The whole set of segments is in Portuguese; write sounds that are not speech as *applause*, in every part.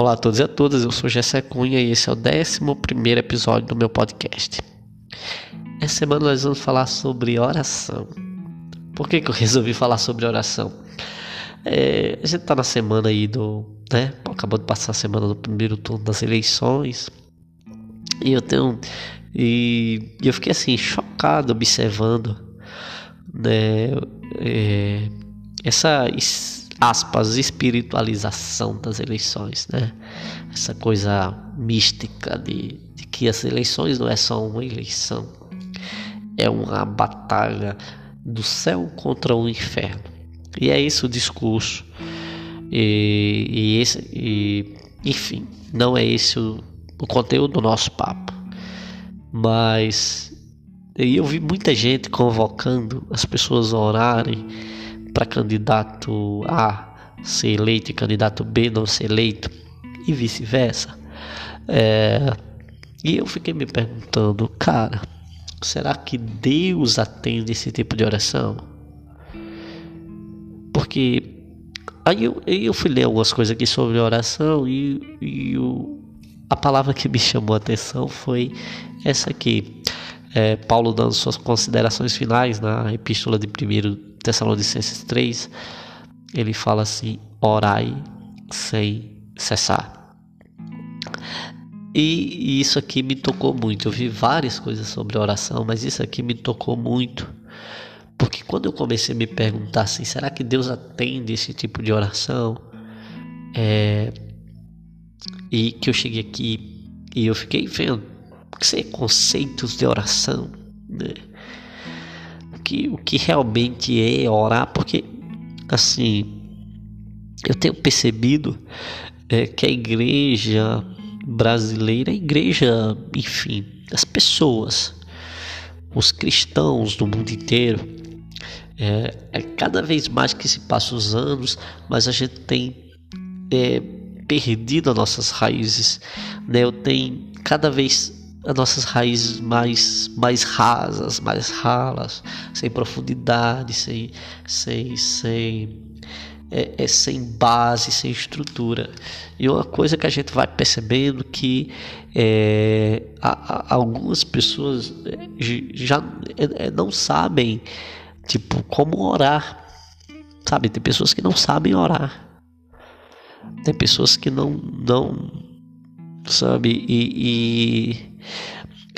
Olá a todos e a todas, eu sou Jessé Cunha e esse é o 11 episódio do meu podcast. Essa semana nós vamos falar sobre oração. Por que, que eu resolvi falar sobre oração? É, a gente tá na semana aí do. né? Acabou de passar a semana do primeiro turno das eleições. E eu tenho. E eu fiquei assim, chocado observando né, é, essa aspas, espiritualização das eleições, né? Essa coisa mística de, de que as eleições não é só uma eleição, é uma batalha do céu contra o inferno. E é esse o discurso. E, e esse, e, enfim, não é esse o, o conteúdo do nosso papo. Mas eu vi muita gente convocando as pessoas a orarem para candidato A ser eleito e candidato B não ser eleito e vice-versa. É, e eu fiquei me perguntando, cara, será que Deus atende esse tipo de oração? Porque aí eu, eu fui ler algumas coisas aqui sobre oração e, e o, a palavra que me chamou a atenção foi essa aqui. É, Paulo dando suas considerações finais na epístola de 1 Tessalonicenses 3, ele fala assim: orai sem cessar. E, isso aqui me tocou muito. Eu vi várias coisas sobre oração, mas isso aqui me tocou muito. Porque quando eu comecei a me perguntar assim, será que Deus atende esse tipo de oração? É, e que eu cheguei aqui e eu fiquei vendo que são conceitos de oração, né? que, o que realmente é orar, porque assim eu tenho percebido é, que a igreja brasileira, a igreja, enfim, as pessoas, os cristãos do mundo inteiro, é, é cada vez mais que se passam os anos, mas a gente tem é, perdido as nossas raízes, né? Eu tenho cada vez as nossas raízes mais, mais rasas, mais ralas, sem profundidade, sem, sem, sem, é, é, sem base, sem estrutura. E uma coisa que a gente vai percebendo que é, a, a, algumas pessoas é, já é, é, não sabem tipo como orar, sabe? Tem pessoas que não sabem orar. Tem pessoas que não não sabe e, e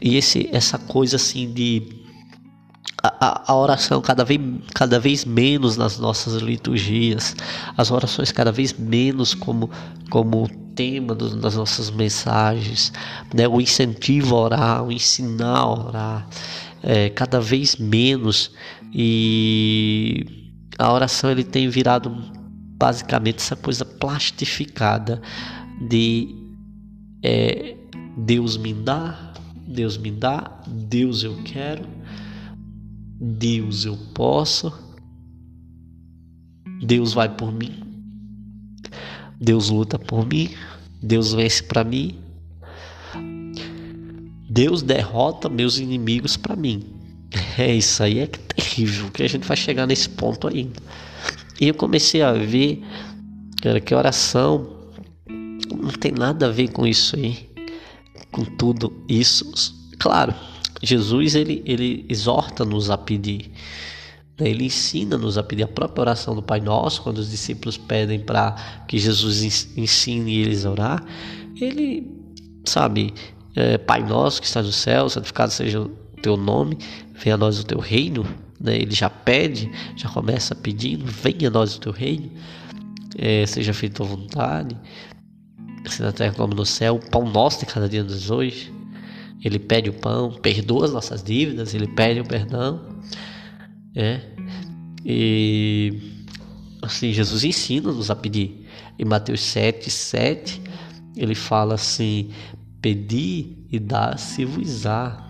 e esse, essa coisa assim de a, a, oração cada vez, cada vez menos nas nossas liturgias, as orações cada vez menos como, como tema do, das nossas mensagens, né? o incentivo a orar, o ensinar a orar, é, cada vez menos e a oração ele tem virado basicamente essa coisa plastificada de é, Deus me dá, Deus me dá, Deus eu quero, Deus eu posso, Deus vai por mim, Deus luta por mim, Deus vence para mim, Deus derrota meus inimigos para mim. É isso aí é que terrível, que a gente vai chegar nesse ponto ainda. E eu comecei a ver, cara, que oração não tem nada a ver com isso aí com tudo isso. Claro, Jesus ele, ele exorta-nos a pedir. Né? Ele ensina-nos a pedir a própria oração do Pai Nosso, quando os discípulos pedem para que Jesus ensine eles a orar. Ele, sabe, é, Pai Nosso que está no céu, santificado seja o teu nome, venha a nós o teu reino. Né? Ele já pede, já começa pedindo: venha a nós o teu reino, é, seja feita a vontade assim na terra como no céu, o pão nosso de cada dia nos hoje. Ele pede o pão, perdoa as nossas dívidas, ele pede o perdão. É. E assim, Jesus ensina-nos a pedir. Em Mateus 7, 7, ele fala assim: Pedi e dá-se-vos-á.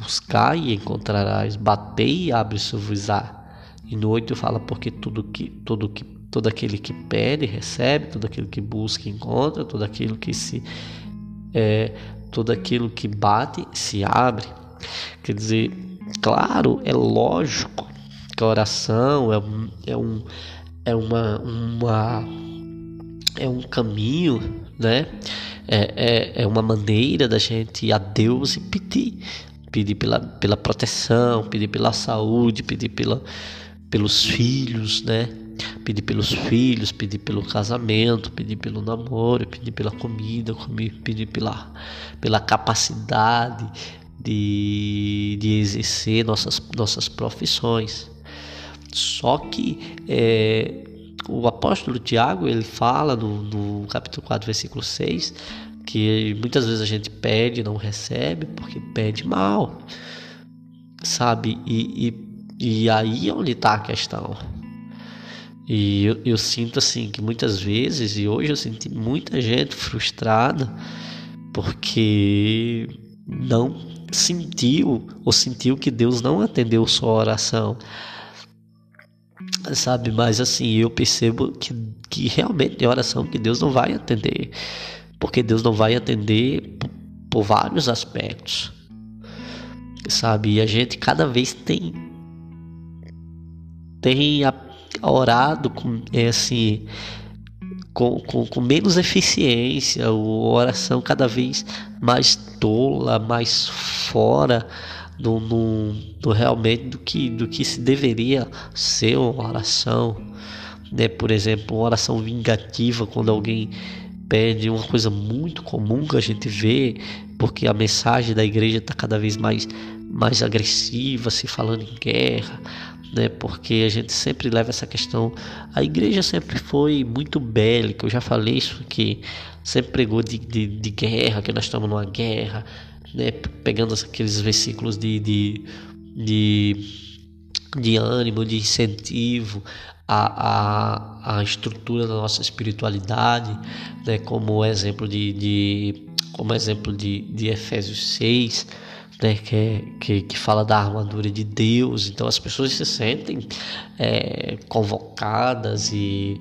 Buscai e encontrarás, batei e abre-se-vos-á. E no 8 fala, porque tudo que, tudo que Todo aquele que pede, recebe, todo aquele que busca, encontra, todo aquilo que se é, todo aquilo que bate, se abre. Quer dizer, claro, é lógico que a oração é, é, um, é uma, uma, é um caminho, né? É, é, é uma maneira da gente ir a Deus e pedir. Pedir pela, pela proteção, pedir pela saúde, pedir pela, pelos filhos, né? Pedir pelos filhos, pedir pelo casamento, pedir pelo namoro, pedir pela comida, pedir pela, pela capacidade de, de exercer nossas, nossas profissões. Só que é, o apóstolo Tiago ele fala no, no capítulo 4, versículo 6, que muitas vezes a gente pede e não recebe porque pede mal, sabe? E, e, e aí é onde está a questão. E eu, eu, sinto assim que muitas vezes, e hoje eu senti muita gente frustrada porque não sentiu ou sentiu que Deus não atendeu sua oração sabe? Mas assim, eu percebo que, que realmente tem oração que Deus não vai atender, porque Deus não vai atender por, por vários aspectos, sabe? E a gente cada vez tem tem a, orado com assim com, com, com, menos eficiência, a oração cada vez mais tola, mais fora do, do, do, realmente do que, do que se deveria ser uma oração. Né? Por exemplo, uma oração vingativa quando alguém pede uma coisa muito comum que a gente vê, porque a mensagem da igreja está cada vez mais, mais agressiva, se falando em guerra, né? Porque a gente sempre leva essa questão. A igreja sempre foi muito bélica, eu já falei isso aqui, sempre pregou de, de, de guerra, que nós estamos numa guerra, né, pegando aqueles versículos de, de, de, de ânimo, de incentivo à, à, à estrutura da nossa espiritualidade, né, como exemplo de, de como exemplo de, de Efésios 6, né, que, que, que, fala da armadura de Deus. Então as pessoas se sentem é, convocadas e,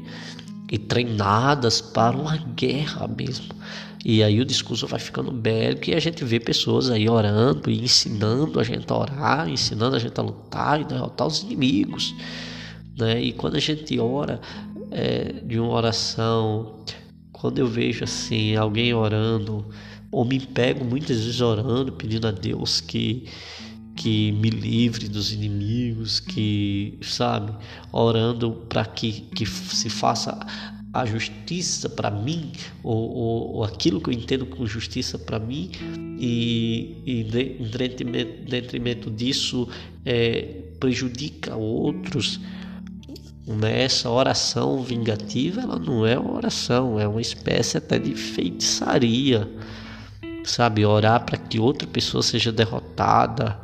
e treinadas para uma guerra mesmo. E aí o discurso vai ficando bélico e a gente vê pessoas aí orando e ensinando a gente a orar, ensinando a gente a lutar e derrotar os inimigos. Né? E quando a gente ora é, de uma oração, quando eu vejo assim alguém orando, ou me pego muitas vezes orando, pedindo a Deus que que me livre dos inimigos, que, sabe, orando para que, que se faça a justiça para mim, ou, ou, ou, aquilo que eu entendo como justiça para mim, e, e em detrimento, detrimento disso é, prejudica outros. Essa oração vingativa ela não é uma oração, é uma espécie até de feitiçaria, sabe? Orar para que outra pessoa seja derrotada,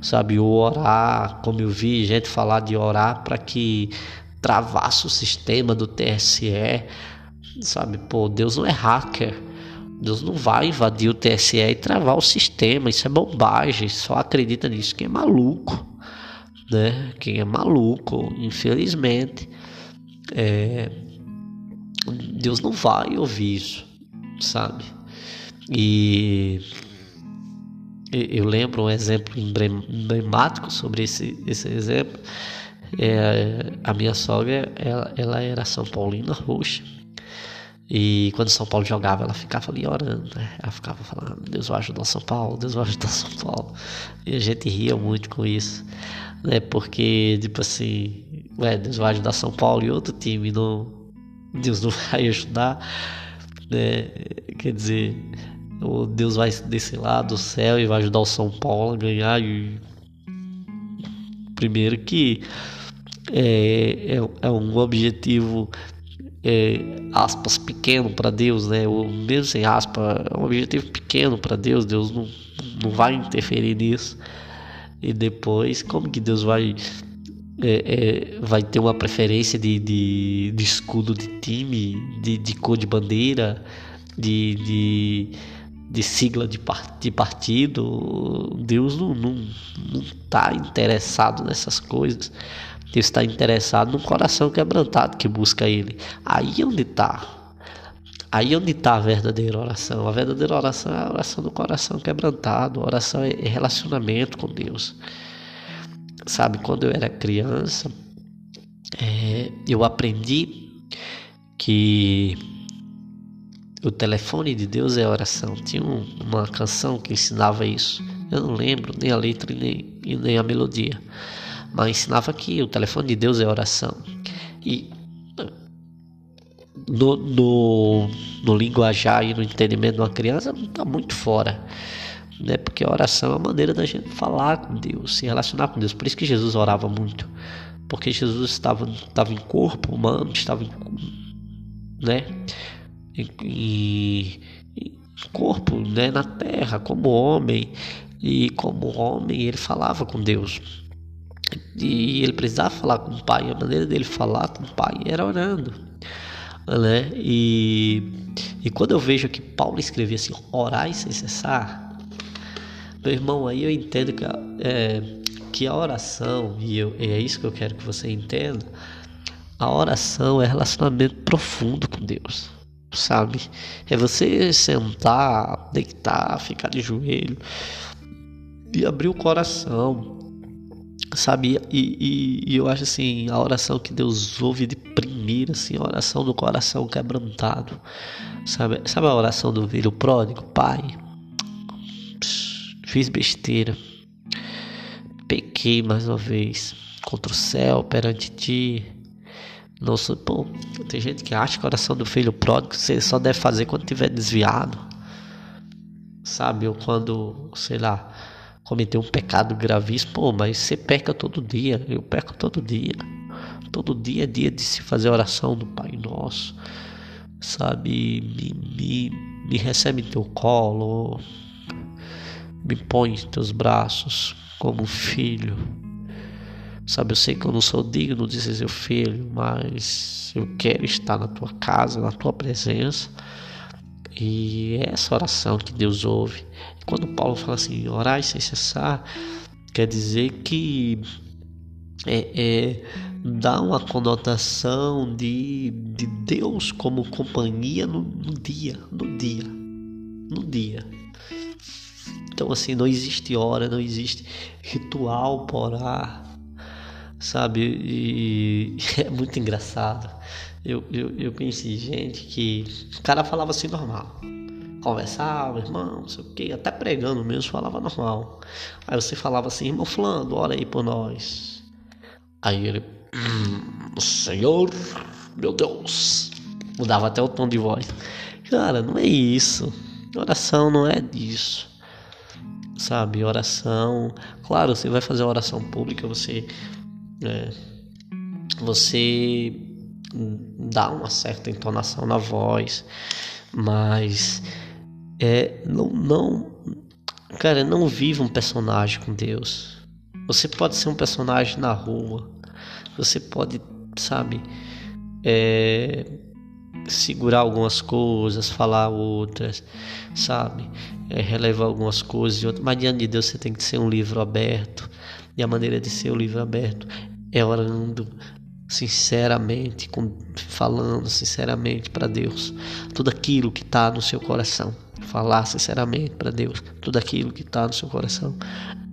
sabe? Ou orar, como eu vi gente falar de orar para que travasse o sistema do TSE, sabe? Pô, Deus não é hacker. Deus não vai invadir o TSE e travar o sistema. Isso é bobagem. Só acredita nisso quem é maluco, né? Quem é maluco, infelizmente, é... Deus não vai ouvir isso, sabe? E eu lembro um exemplo emblemático sobre esse, esse exemplo é, a minha sogra, ela, ela era São Paulina roxa. E quando São Paulo jogava, ela ficava ali orando, né? Ela ficava falando, Deus vai ajudar São Paulo, Deus vai ajudar São Paulo. E a gente ria muito com isso, né? Porque, tipo assim, ué, Deus vai ajudar São Paulo e outro time não, Deus não *laughs* vai ajudar, né? Quer dizer, o Deus vai descer lá do céu e vai ajudar o São Paulo a ganhar. E... Primeiro que é, é, é um objetivo é, aspas pequeno para Deus, né? O mesmo sem aspas, é um objetivo pequeno para Deus. Deus não, não vai interferir nisso. E depois, como que Deus vai é, é, vai ter uma preferência de, de, de escudo de time, de, de cor de bandeira, de, de, de sigla de, partido? Deus não está não, não tá interessado nessas coisas. Deus está interessado no coração quebrantado que busca Ele. Aí é onde está. Aí é onde está a verdadeira oração. A verdadeira oração é a oração do coração quebrantado. A oração é relacionamento com Deus. Sabe, quando eu era criança, é, eu aprendi que o telefone de Deus é oração. Tinha um, uma canção que ensinava isso. Eu não lembro nem a letra nem, nem a melodia. Mas ensinava que o telefone de Deus é oração. E no, no, no linguajar e no entendimento de uma criança está muito fora. Né? Porque a oração é a maneira da gente falar com Deus, se relacionar com Deus. Por isso que Jesus orava muito. Porque Jesus estava, estava em corpo humano, estava em, né? Em, em corpo né? na terra, como homem. E como homem, ele falava com Deus. E ele precisava falar com o Pai. A maneira dele falar com o Pai era orando né? E, e quando eu vejo que Paulo escrevia assim, orai sem cessar, meu irmão, aí eu entendo que a, é, que a oração, e, eu, e é isso que eu quero que você entenda, a oração é relacionamento profundo com Deus, sabe? É você sentar, deitar, ficar de joelho e abrir o coração sabe? E, e, e, eu acho assim, a oração que Deus ouve de primeira, assim, a oração do coração quebrantado, sabe? Sabe a oração do filho pródigo? Pai, fiz besteira, pequei mais uma vez contra o céu perante ti. Não sou, pô, tem gente que acha que a oração do filho pródigo você só deve fazer quando tiver desviado, sabe? Ou quando, sei lá, cometeu um pecado gravíssimo, pô, mas você peca todo dia, eu peco todo dia. Todo dia é dia de se fazer oração do Pai Nosso, sabe? Me, me, me recebe em teu colo, me põe em teus braços como filho. Sabe, eu sei que eu não sou digno de ser seu filho, mas eu quero estar na tua casa, na tua presença. E é essa oração que Deus ouve. Quando Paulo fala assim, orar sem cessar, quer dizer que é, é, dá uma conotação de, de Deus como companhia no, no dia, no dia, no dia. Então assim, não existe hora, não existe ritual para orar, sabe? E *laughs* é muito engraçado. Eu, eu, eu conheci gente que o cara falava assim normal conversava, irmão, não sei o que, até pregando mesmo, falava normal. Aí você falava assim, irmão Fulano, ora aí por nós. Aí ele, hum, Senhor, meu Deus, mudava até o tom de voz. Cara, não é isso. Oração não é disso. Sabe, oração. Claro, você vai fazer oração pública, você. É, você dá uma certa entonação na voz, mas é, não, não, cara, não viva um personagem com Deus. Você pode ser um personagem na rua, você pode, sabe, é, segurar algumas coisas, falar outras, sabe, é, relevar algumas coisas e mas diante de Deus você tem que ser um livro aberto, e a maneira de ser o livro aberto é orando, sinceramente, falando sinceramente para Deus tudo aquilo que está no seu coração falar sinceramente para Deus tudo aquilo que está no seu coração.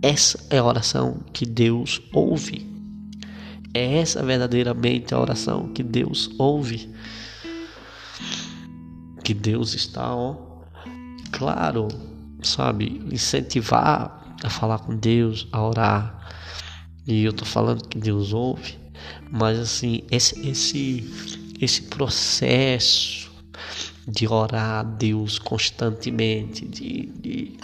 Essa é a oração que Deus ouve. É essa verdadeiramente a oração que Deus ouve. Que Deus está, ó, claro, sabe, incentivar a falar com Deus, a orar. E eu tô falando que Deus ouve, mas assim, esse esse esse processo de orar a Deus constantemente, de, de,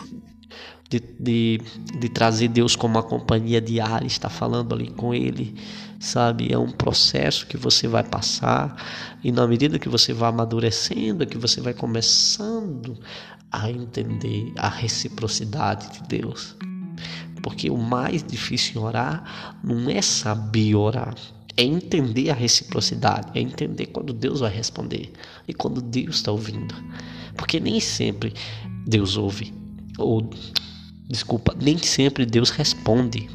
de, de, de trazer Deus como uma companhia diária, estar falando ali com Ele, sabe? É um processo que você vai passar e na medida que você vai amadurecendo, que você vai começando a entender a reciprocidade de Deus. Porque o mais difícil em orar não é saber orar, é entender a reciprocidade, é entender quando Deus vai responder e quando Deus está ouvindo. Porque nem sempre Deus ouve, ou desculpa, nem sempre Deus responde.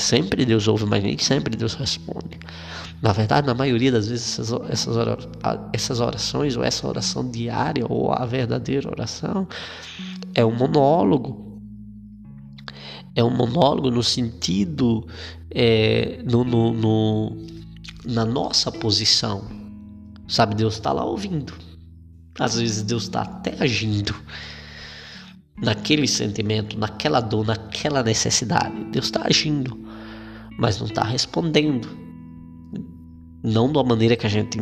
Sempre Deus ouve, mas nem sempre Deus responde. Na verdade, na maioria das vezes, essas, essas orações, ou essa oração diária, ou a verdadeira oração, é um monólogo é um monólogo no sentido é, no, no, no, na nossa posição. Sabe, Deus está lá ouvindo. Às vezes Deus está até agindo naquele sentimento, naquela dor, naquela necessidade. Deus está agindo, mas não está respondendo. Não da maneira que a gente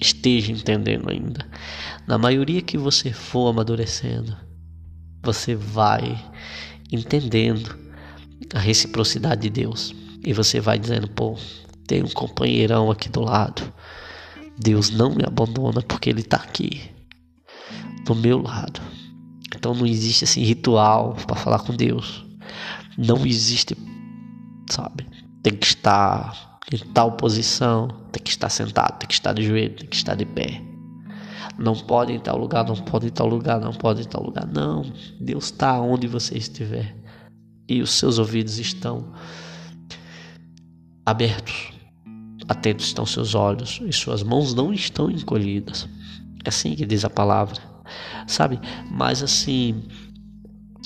esteja entendendo ainda. Na maioria que você for amadurecendo, você vai entendendo a reciprocidade de Deus. E você vai dizendo, pô, tem um companheirão aqui do lado. Deus não me abandona porque Ele está aqui, do meu lado. Então não existe assim ritual para falar com Deus. Não existe, sabe? Tem que estar em tal posição, tem que estar sentado, tem que estar de joelho, tem que estar de pé. Não pode em tal lugar, não pode em tal lugar, não pode em tal lugar. Não, Deus está onde você estiver. E os seus ouvidos estão abertos. Atentos estão seus olhos e suas mãos não estão encolhidas. É assim que diz a palavra. Sabe? Mas assim,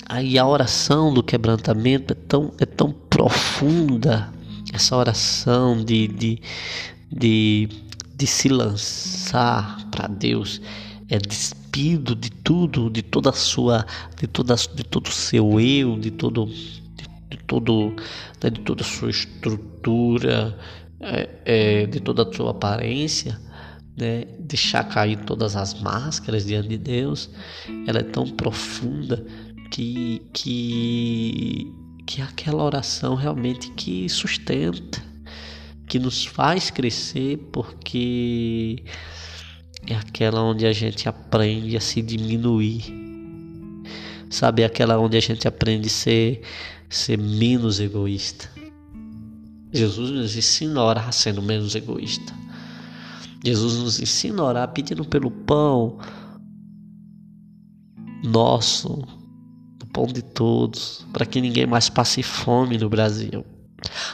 aí a oração do quebrantamento é tão, é tão profunda. Essa oração de, de, de de se lançar para Deus, é despido de tudo, de toda a sua, de toda, de todo o seu eu, de todo, de, de todo, né, de toda a sua estrutura, é, é, de toda a sua aparência, né, deixar cair todas as máscaras diante de Deus, ela é tão profunda que que que é aquela oração realmente que sustenta que nos faz crescer porque é aquela onde a gente aprende a se diminuir. Sabe, é aquela onde a gente aprende a ser, ser menos egoísta. Jesus nos ensina a orar sendo menos egoísta. Jesus nos ensina a orar pedindo pelo pão nosso, pão de todos, para que ninguém mais passe fome no Brasil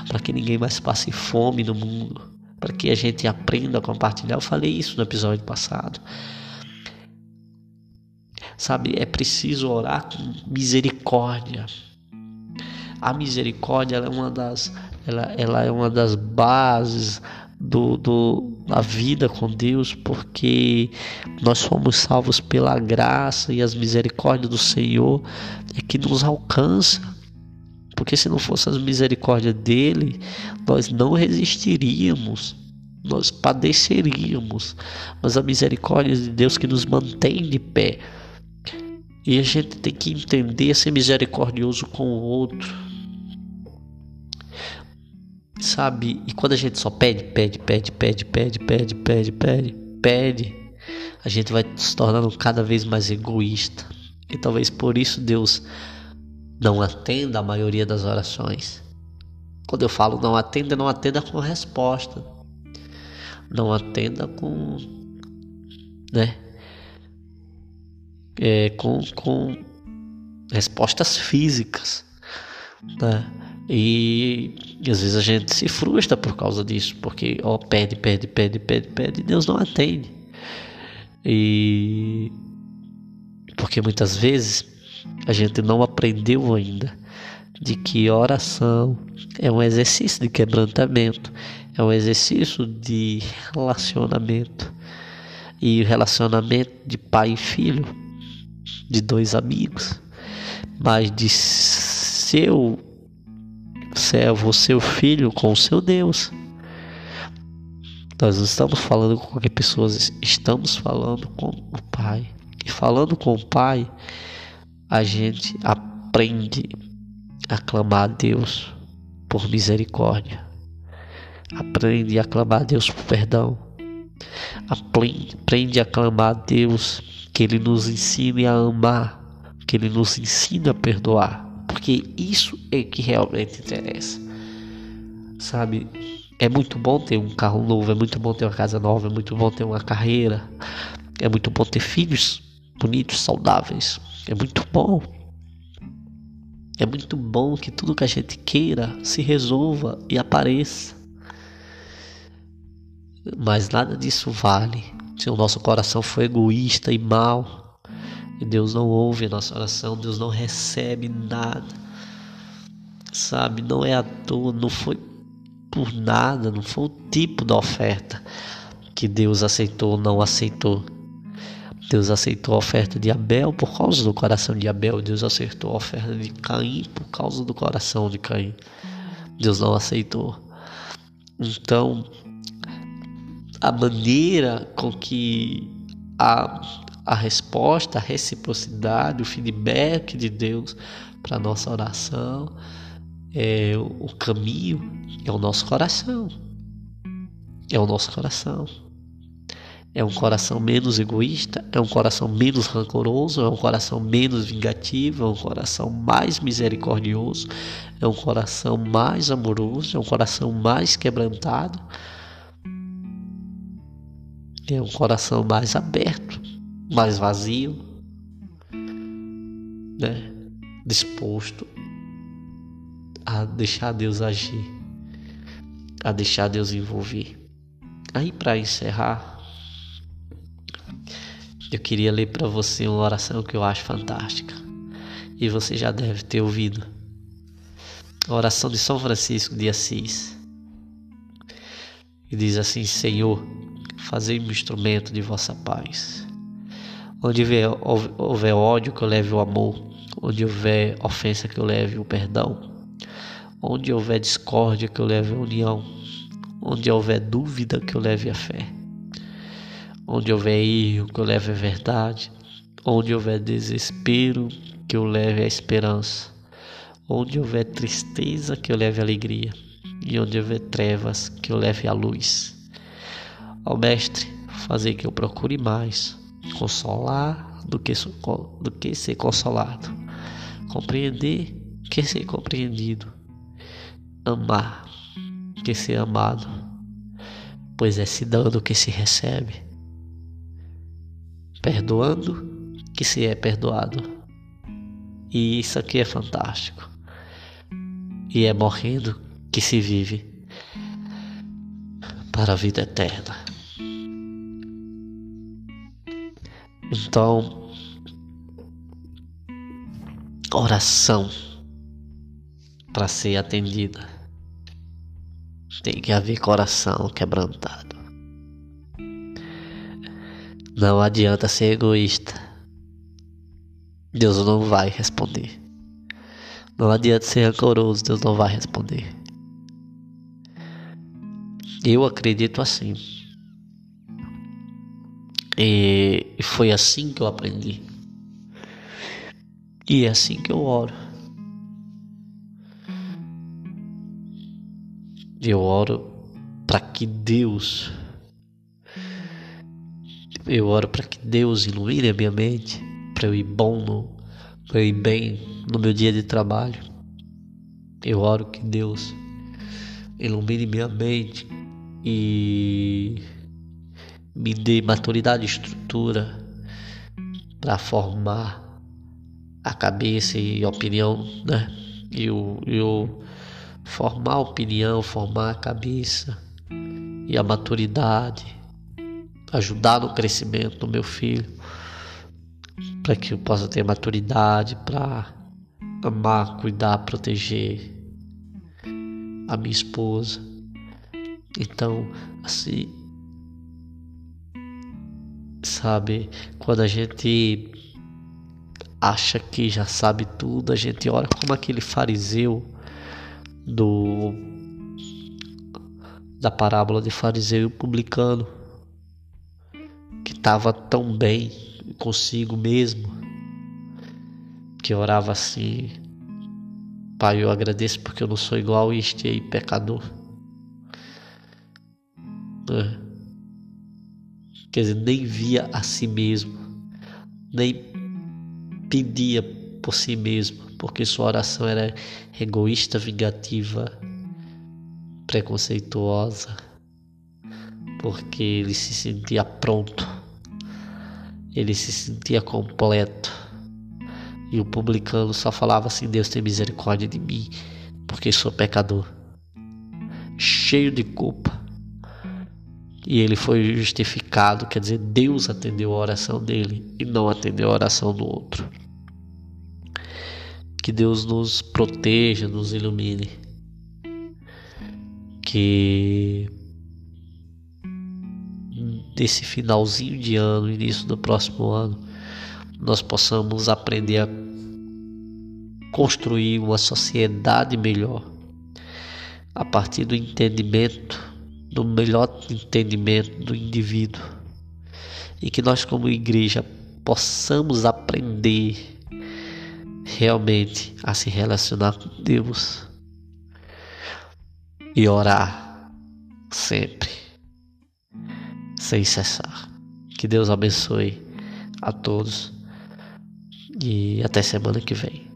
para que ninguém mais passe fome no mundo, para que a gente aprenda a compartilhar. Eu falei isso no episódio passado. Sabe, é preciso orar com misericórdia. A misericórdia é uma das, ela, ela é uma das bases do, do, da vida com Deus, porque nós somos salvos pela graça e as misericórdias do Senhor é que nos alcança porque se não fosse a misericórdia dele, nós não resistiríamos, nós padeceríamos. Mas a misericórdia de Deus que nos mantém de pé. E a gente tem que entender ser misericordioso com o outro. Sabe? E quando a gente só pede, pede, pede, pede, pede, pede, pede, pede, pede, a gente vai se tornando cada vez mais egoísta. E talvez por isso Deus não atenda a maioria das orações. Quando eu falo não atenda, não atenda com resposta. Não atenda com. né? É, com, com respostas físicas. Né? E, e, às vezes a gente se frustra por causa disso, porque ó, pede, pede, pede, pede, pede, e Deus não atende. E porque muitas vezes a gente não aprendeu ainda de que oração é um exercício de quebrantamento, é um exercício de relacionamento. E relacionamento de pai e filho, de dois amigos, mas de seu servo, seu filho com o seu Deus. Nós não estamos falando com qualquer pessoa, estamos falando com o Pai. E falando com o Pai, a gente aprende a clamar a Deus por misericórdia. Aprende a clamar a Deus por perdão. Aprende a clamar a Deus que Ele nos ensine a amar, que Ele nos ensine a perdoar, porque isso é que realmente interessa. Sabe? É muito bom ter um carro novo, é muito bom ter uma casa nova, é muito bom ter uma carreira, é muito bom ter filhos bonitos, saudáveis. É muito bom. É muito bom que tudo que a gente queira se resolva e apareça. Mas nada disso vale se o nosso coração for egoísta e mau. E Deus não ouve a nossa oração, Deus não recebe nada. Sabe, não é à toa, não foi por nada, não foi o tipo da oferta que Deus aceitou ou não aceitou Deus aceitou a oferta de Abel por causa do coração de Abel. Deus aceitou a oferta de Caim por causa do coração de Caim. Deus não aceitou. Então, a maneira com que a, a resposta, a reciprocidade, o feedback de Deus para nossa oração, é o caminho é o nosso coração. É o nosso coração. É um coração menos egoísta, é um coração menos rancoroso, é um coração menos vingativo, é um coração mais misericordioso, é um coração mais amoroso, é um coração mais quebrantado, é um coração mais aberto, mais vazio, né? disposto a deixar Deus agir, a deixar Deus envolver. Aí para encerrar, eu queria ler para você uma oração que eu acho fantástica e você já deve ter ouvido. A oração de São Francisco de Assis. E diz assim: Senhor, fazei-me instrumento de vossa paz. Onde houver, houver ódio, que eu leve o amor. Onde houver ofensa, que eu leve o perdão. Onde houver discórdia, que eu leve a união. Onde houver dúvida, que eu leve a fé. Onde houver erro, que eu leve a verdade. Onde houver desespero, que eu leve a esperança. Onde houver tristeza, que eu leve a alegria. E onde houver trevas, que eu leve a luz. Ó Mestre, fazer que eu procure mais consolar do que, do que ser consolado, compreender que ser compreendido, amar que ser amado, pois é se dando que se recebe, perdoando que se é perdoado. E isso aqui é fantástico. E é morrendo que se vive para a vida eterna. Então, oração para ser atendida tem que haver coração quebrantado. Não adianta ser egoísta. Deus não vai responder. Não adianta ser rancoroso, Deus não vai responder. Eu acredito assim. E foi assim que eu aprendi. E é assim que eu oro. Eu oro para que Deus eu oro para que Deus ilumine a minha mente, para eu ir bom no, para eu ir bem no meu dia de trabalho. Eu oro que Deus ilumine minha mente e me dê maturidade e estrutura para formar a cabeça e a opinião, né? E o, formar a opinião, formar a cabeça e a maturidade, ajudar no crescimento do meu filho, para que eu possa ter maturidade para amar, cuidar, proteger a minha esposa. Então, assim, Sabe, quando a gente acha que já sabe tudo, a gente ora como aquele fariseu do da parábola de fariseu e publicano que estava tão bem consigo mesmo que orava assim Pai eu agradeço porque eu não sou igual a este aí pecador. É quer dizer, nem via a si mesmo, nem pedia por si mesmo, porque sua oração era egoísta, vingativa, preconceituosa, porque ele se sentia pronto, ele se sentia completo. E o publicano só falava assim: Deus tem misericórdia de mim, porque sou pecador, cheio de culpa e ele foi justificado, quer dizer, Deus atendeu a oração dele e não atendeu a oração do outro. Que Deus nos proteja, nos ilumine. Que desse finalzinho de ano, início do próximo ano, nós possamos aprender a construir uma sociedade melhor a partir do entendimento, do melhor entendimento do indivíduo. E que nós, como igreja, possamos aprender realmente a se relacionar com Deus e orar sempre, sem cessar. Que Deus abençoe a todos e até semana que vem.